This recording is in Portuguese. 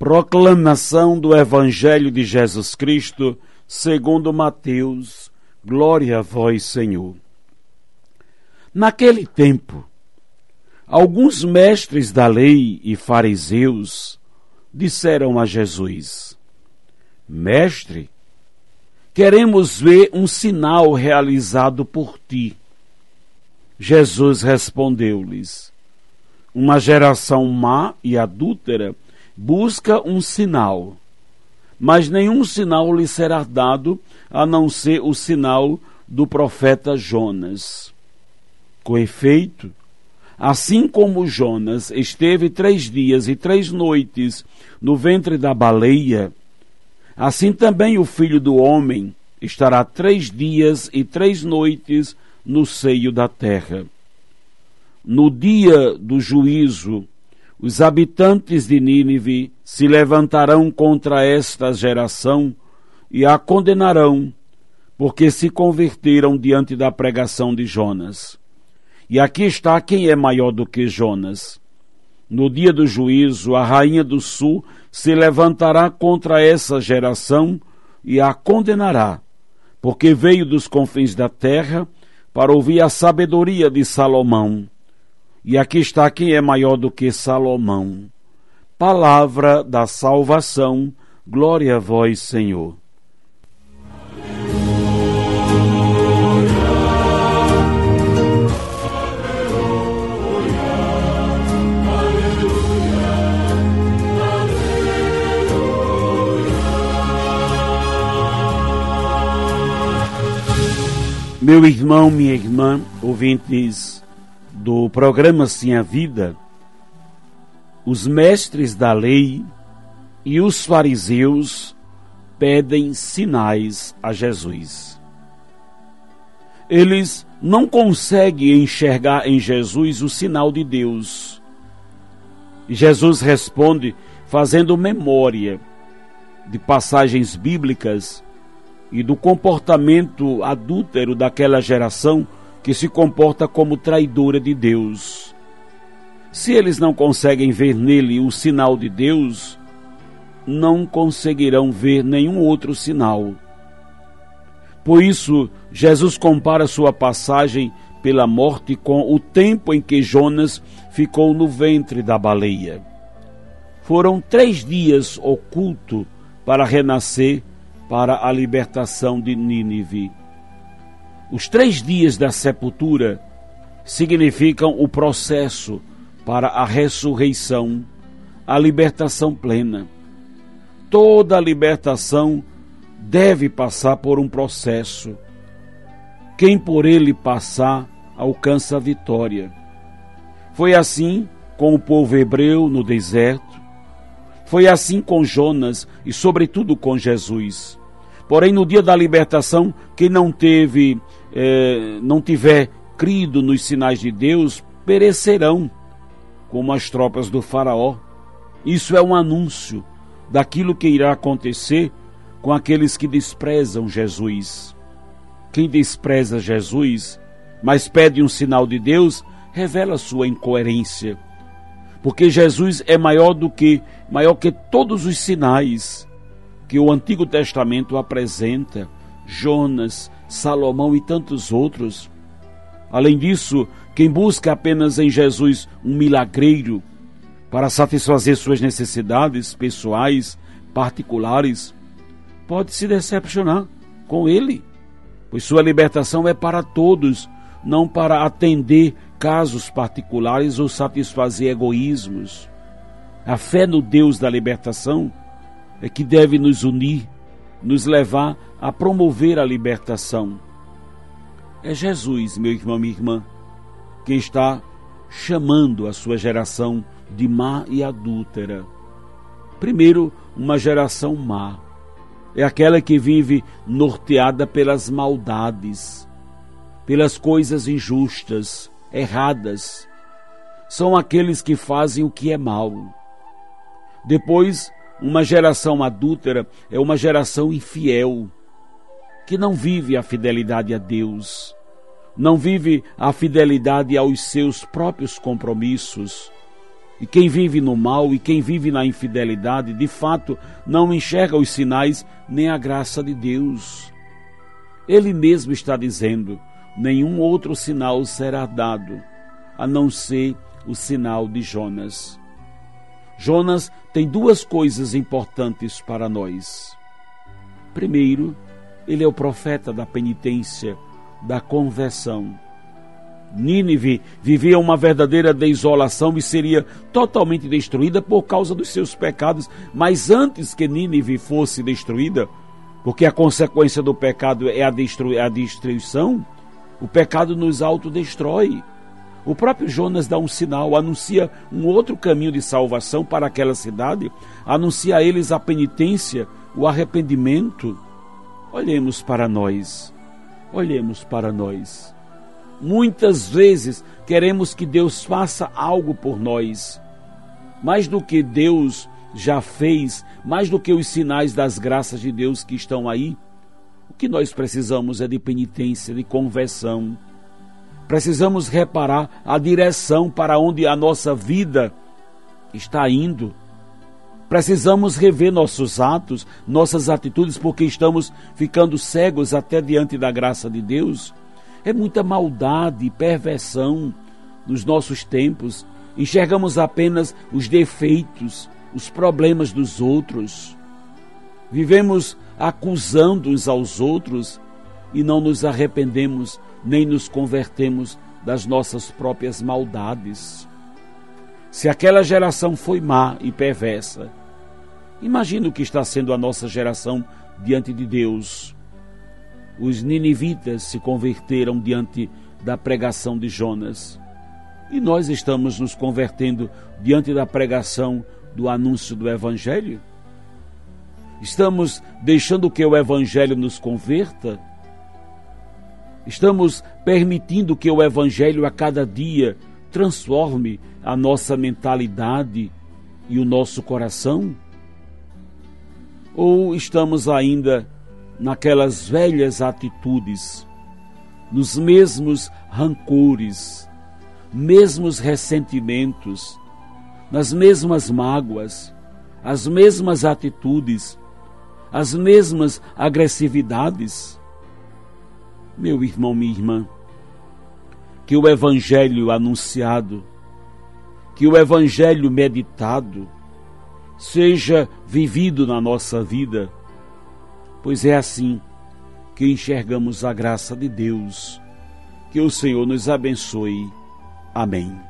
Proclamação do Evangelho de Jesus Cristo, segundo Mateus. Glória a vós, Senhor. Naquele tempo, alguns mestres da lei e fariseus disseram a Jesus: Mestre, queremos ver um sinal realizado por ti. Jesus respondeu-lhes: Uma geração má e adúltera busca um sinal, mas nenhum sinal lhe será dado a não ser o sinal do profeta Jonas. Com efeito, assim como Jonas esteve três dias e três noites no ventre da baleia, assim também o filho do homem estará três dias e três noites no seio da terra. No dia do juízo, os habitantes de Nínive se levantarão contra esta geração e a condenarão, porque se converteram diante da pregação de Jonas. E aqui está quem é maior do que Jonas. No dia do juízo, a rainha do sul se levantará contra essa geração e a condenará, porque veio dos confins da terra para ouvir a sabedoria de Salomão. E aqui está quem é maior do que Salomão. Palavra da salvação, glória a vós, Senhor. Meu irmão, minha irmã, ouvintes do programa Sim a Vida, os mestres da lei e os fariseus pedem sinais a Jesus. Eles não conseguem enxergar em Jesus o sinal de Deus. Jesus responde fazendo memória de passagens bíblicas e do comportamento adúltero daquela geração que se comporta como traidora de Deus. Se eles não conseguem ver nele o sinal de Deus, não conseguirão ver nenhum outro sinal. Por isso, Jesus compara sua passagem pela morte com o tempo em que Jonas ficou no ventre da baleia. Foram três dias oculto para renascer para a libertação de Nínive. Os três dias da sepultura significam o processo para a ressurreição, a libertação plena. Toda a libertação deve passar por um processo. Quem por ele passar alcança a vitória. Foi assim com o povo hebreu no deserto, foi assim com Jonas e, sobretudo, com Jesus. Porém, no dia da libertação, quem não teve, eh, não tiver crido nos sinais de Deus, perecerão, como as tropas do Faraó. Isso é um anúncio daquilo que irá acontecer com aqueles que desprezam Jesus. Quem despreza Jesus, mas pede um sinal de Deus, revela sua incoerência. Porque Jesus é maior do que, maior que todos os sinais que o Antigo Testamento apresenta, Jonas, Salomão e tantos outros. Além disso, quem busca apenas em Jesus um milagreiro para satisfazer suas necessidades pessoais, particulares, pode se decepcionar com ele, pois sua libertação é para todos, não para atender casos particulares ou satisfazer egoísmos. A fé no Deus da libertação que deve nos unir, nos levar a promover a libertação. É Jesus, meu irmão, minha irmã, que está chamando a sua geração de má e adúltera. Primeiro, uma geração má, é aquela que vive norteada pelas maldades, pelas coisas injustas, erradas. São aqueles que fazem o que é mal. Depois, uma geração adúltera é uma geração infiel, que não vive a fidelidade a Deus, não vive a fidelidade aos seus próprios compromissos. E quem vive no mal e quem vive na infidelidade, de fato, não enxerga os sinais nem a graça de Deus. Ele mesmo está dizendo: nenhum outro sinal será dado, a não ser o sinal de Jonas. Jonas tem duas coisas importantes para nós. Primeiro, ele é o profeta da penitência, da conversão. Nínive vivia uma verdadeira desolação e seria totalmente destruída por causa dos seus pecados, mas antes que Nínive fosse destruída, porque a consequência do pecado é a, a destruição, o pecado nos autodestrói. O próprio Jonas dá um sinal, anuncia um outro caminho de salvação para aquela cidade, anuncia a eles a penitência, o arrependimento. Olhemos para nós, olhemos para nós. Muitas vezes queremos que Deus faça algo por nós, mais do que Deus já fez, mais do que os sinais das graças de Deus que estão aí. O que nós precisamos é de penitência, de conversão Precisamos reparar a direção para onde a nossa vida está indo. Precisamos rever nossos atos, nossas atitudes, porque estamos ficando cegos até diante da graça de Deus. É muita maldade e perversão nos nossos tempos. Enxergamos apenas os defeitos, os problemas dos outros. Vivemos acusando uns aos outros e não nos arrependemos nem nos convertemos das nossas próprias maldades. Se aquela geração foi má e perversa, imagina o que está sendo a nossa geração diante de Deus. Os ninivitas se converteram diante da pregação de Jonas. E nós estamos nos convertendo diante da pregação do anúncio do Evangelho? Estamos deixando que o Evangelho nos converta? Estamos permitindo que o Evangelho a cada dia transforme a nossa mentalidade e o nosso coração? Ou estamos ainda naquelas velhas atitudes, nos mesmos rancores, mesmos ressentimentos, nas mesmas mágoas, as mesmas atitudes, as mesmas agressividades? Meu irmão, minha irmã, que o Evangelho anunciado, que o Evangelho meditado, seja vivido na nossa vida, pois é assim que enxergamos a graça de Deus. Que o Senhor nos abençoe. Amém.